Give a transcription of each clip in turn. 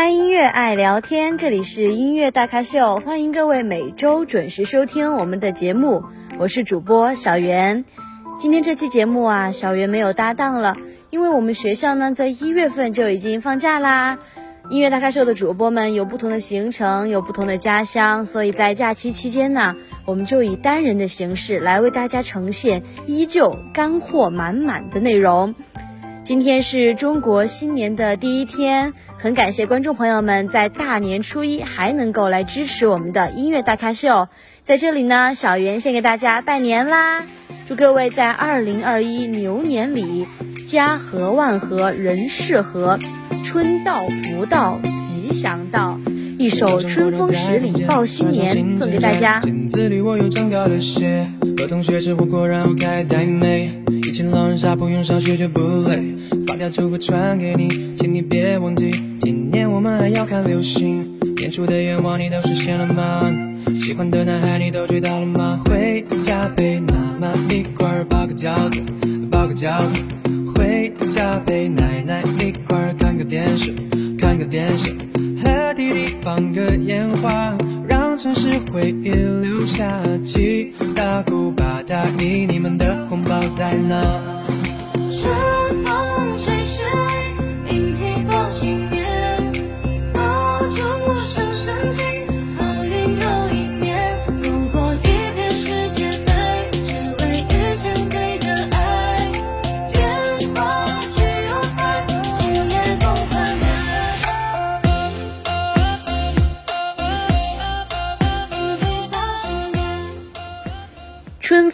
爱音乐，爱聊天，这里是音乐大咖秀，欢迎各位每周准时收听我们的节目，我是主播小袁。今天这期节目啊，小袁没有搭档了，因为我们学校呢在一月份就已经放假啦。音乐大咖秀的主播们有不同的行程，有不同的家乡，所以在假期期间呢，我们就以单人的形式来为大家呈现依旧干货满满的内容。今天是中国新年的第一天，很感谢观众朋友们在大年初一还能够来支持我们的音乐大咖秀。在这里呢，小袁先给大家拜年啦，祝各位在二零二一牛年里家和万和，人事和，春到福到，吉祥到。一首《春风十里报新年》送给大家。和同学吃火锅，然后开。以前狼人杀不用上学就不累。发条祝福传给你，请你别忘记，今年我们还要看流星。年初的愿望你都实现了吗？喜欢的男孩你都追到了吗？回家陪妈妈一块包个饺子，包个饺子。回家陪奶奶一块看个电视，看个电视。和弟弟放个烟花。让城市回忆留下七大姑八大姨，你们的在哪？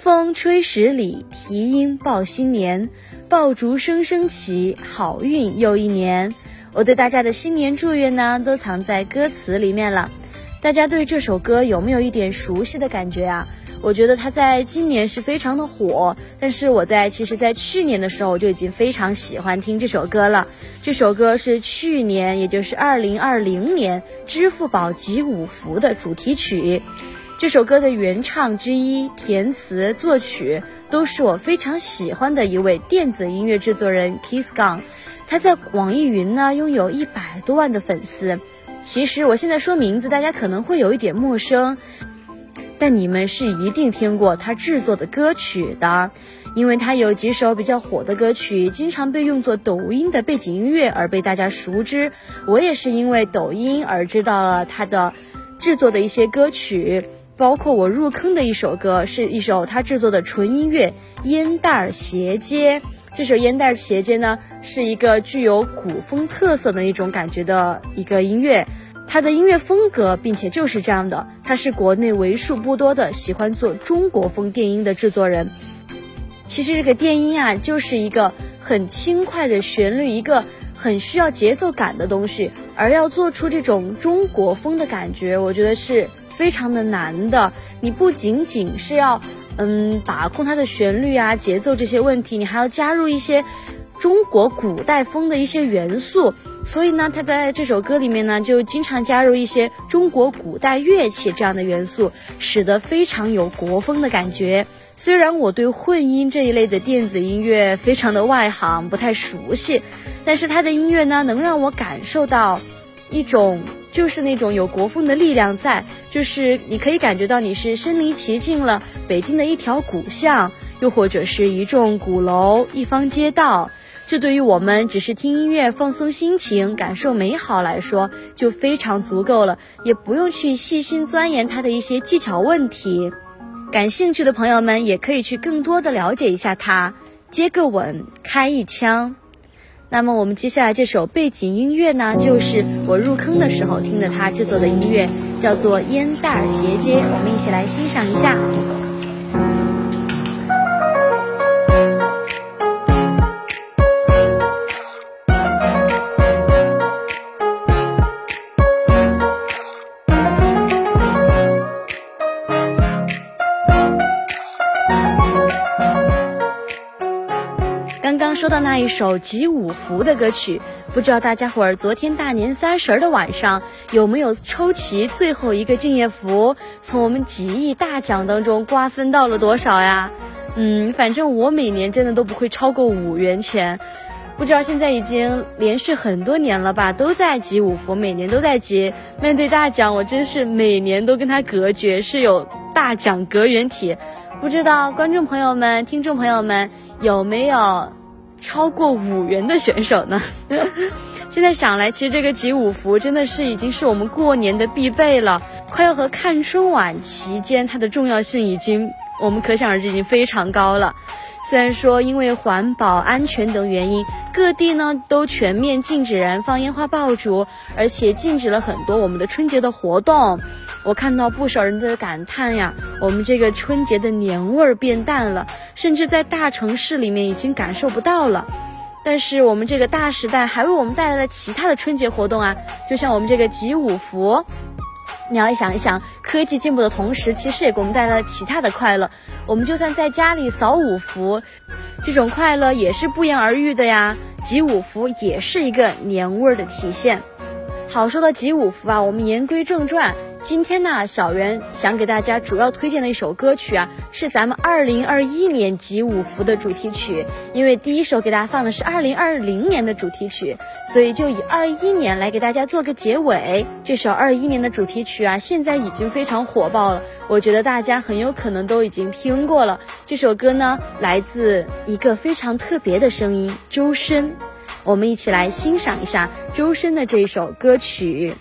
风吹十里，啼音报新年，爆竹声声起，好运又一年。我对大家的新年祝愿呢，都藏在歌词里面了。大家对这首歌有没有一点熟悉的感觉啊？我觉得它在今年是非常的火，但是我在其实，在去年的时候就已经非常喜欢听这首歌了。这首歌是去年，也就是二零二零年支付宝集五福的主题曲。这首歌的原唱之一、填词、作曲都是我非常喜欢的一位电子音乐制作人 Kiss Gang，他在网易云呢拥有一百多万的粉丝。其实我现在说名字，大家可能会有一点陌生，但你们是一定听过他制作的歌曲的，因为他有几首比较火的歌曲，经常被用作抖音的背景音乐而被大家熟知。我也是因为抖音而知道了他的制作的一些歌曲。包括我入坑的一首歌，是一首他制作的纯音乐《烟袋斜街》。这首《烟袋斜街》呢，是一个具有古风特色的一种感觉的一个音乐。他的音乐风格，并且就是这样的，他是国内为数不多的喜欢做中国风电音的制作人。其实这个电音啊，就是一个很轻快的旋律，一个很需要节奏感的东西，而要做出这种中国风的感觉，我觉得是。非常的难的，你不仅仅是要，嗯，把控它的旋律啊、节奏这些问题，你还要加入一些中国古代风的一些元素。所以呢，他在这首歌里面呢，就经常加入一些中国古代乐器这样的元素，使得非常有国风的感觉。虽然我对混音这一类的电子音乐非常的外行，不太熟悉，但是他的音乐呢，能让我感受到一种。就是那种有国风的力量在，就是你可以感觉到你是身临其境了北京的一条古巷，又或者是一幢鼓楼、一方街道。这对于我们只是听音乐放松心情、感受美好来说，就非常足够了，也不用去细心钻研它的一些技巧问题。感兴趣的朋友们也可以去更多的了解一下它。接个吻，开一枪。那么我们接下来这首背景音乐呢，就是我入坑的时候听的他制作的音乐，叫做《烟袋斜街》，我们一起来欣赏一下。说到那一首集五福的歌曲，不知道大家伙儿昨天大年三十的晚上有没有抽齐最后一个敬业福，从我们几亿大奖当中瓜分到了多少呀？嗯，反正我每年真的都不会超过五元钱。不知道现在已经连续很多年了吧，都在集五福，每年都在集。面对大奖，我真是每年都跟他隔绝，是有大奖隔缘体。不知道观众朋友们、听众朋友们有没有超过五元的选手呢？现在想来，其实这个集五福真的是已经是我们过年的必备了，快要和看春晚期间它的重要性已经，我们可想而知已经非常高了。虽然说因为环保、安全等原因，各地呢都全面禁止燃放烟花爆竹，而且禁止了很多我们的春节的活动。我看到不少人在感叹呀，我们这个春节的年味儿变淡了，甚至在大城市里面已经感受不到了。但是我们这个大时代还为我们带来了其他的春节活动啊，就像我们这个集五福。你要想一想，科技进步的同时，其实也给我们带来了其他的快乐。我们就算在家里扫五福，这种快乐也是不言而喻的呀。集五福也是一个年味儿的体现。好，说到集五福啊，我们言归正传。今天呢，小袁想给大家主要推荐的一首歌曲啊，是咱们二零二一年集五福的主题曲。因为第一首给大家放的是二零二零年的主题曲，所以就以二一年来给大家做个结尾。这首二一年的主题曲啊，现在已经非常火爆了，我觉得大家很有可能都已经听过了。这首歌呢，来自一个非常特别的声音——周深。我们一起来欣赏一下周深的这一首歌曲。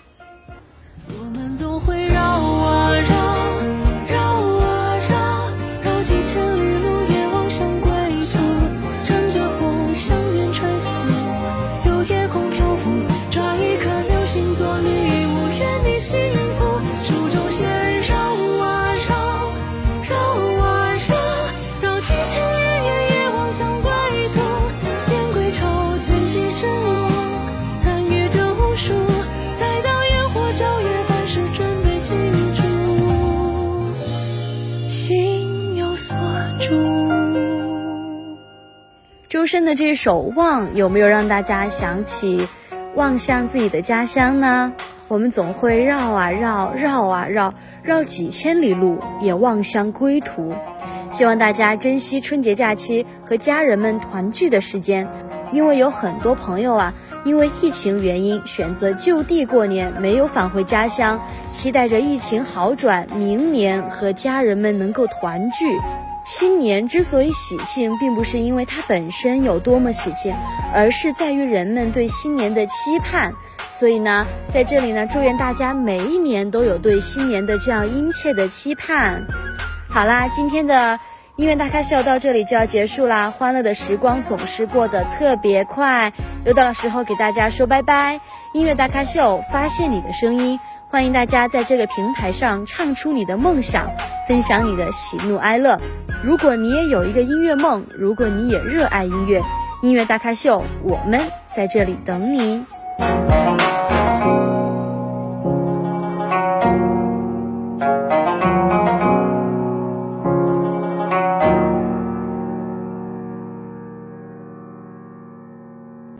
周深的这首《望》有没有让大家想起望向自己的家乡呢？我们总会绕啊绕，绕啊绕，绕几千里路也望向归途。希望大家珍惜春节假期和家人们团聚的时间，因为有很多朋友啊，因为疫情原因选择就地过年，没有返回家乡，期待着疫情好转，明年和家人们能够团聚。新年之所以喜庆，并不是因为它本身有多么喜庆，而是在于人们对新年的期盼。所以呢，在这里呢，祝愿大家每一年都有对新年的这样殷切的期盼。好啦，今天的音乐大咖秀到这里就要结束啦。欢乐的时光总是过得特别快，又到了时候给大家说拜拜。音乐大咖秀，发现你的声音。欢迎大家在这个平台上唱出你的梦想，分享你的喜怒哀乐。如果你也有一个音乐梦，如果你也热爱音乐，音乐大咖秀，我们在这里等你。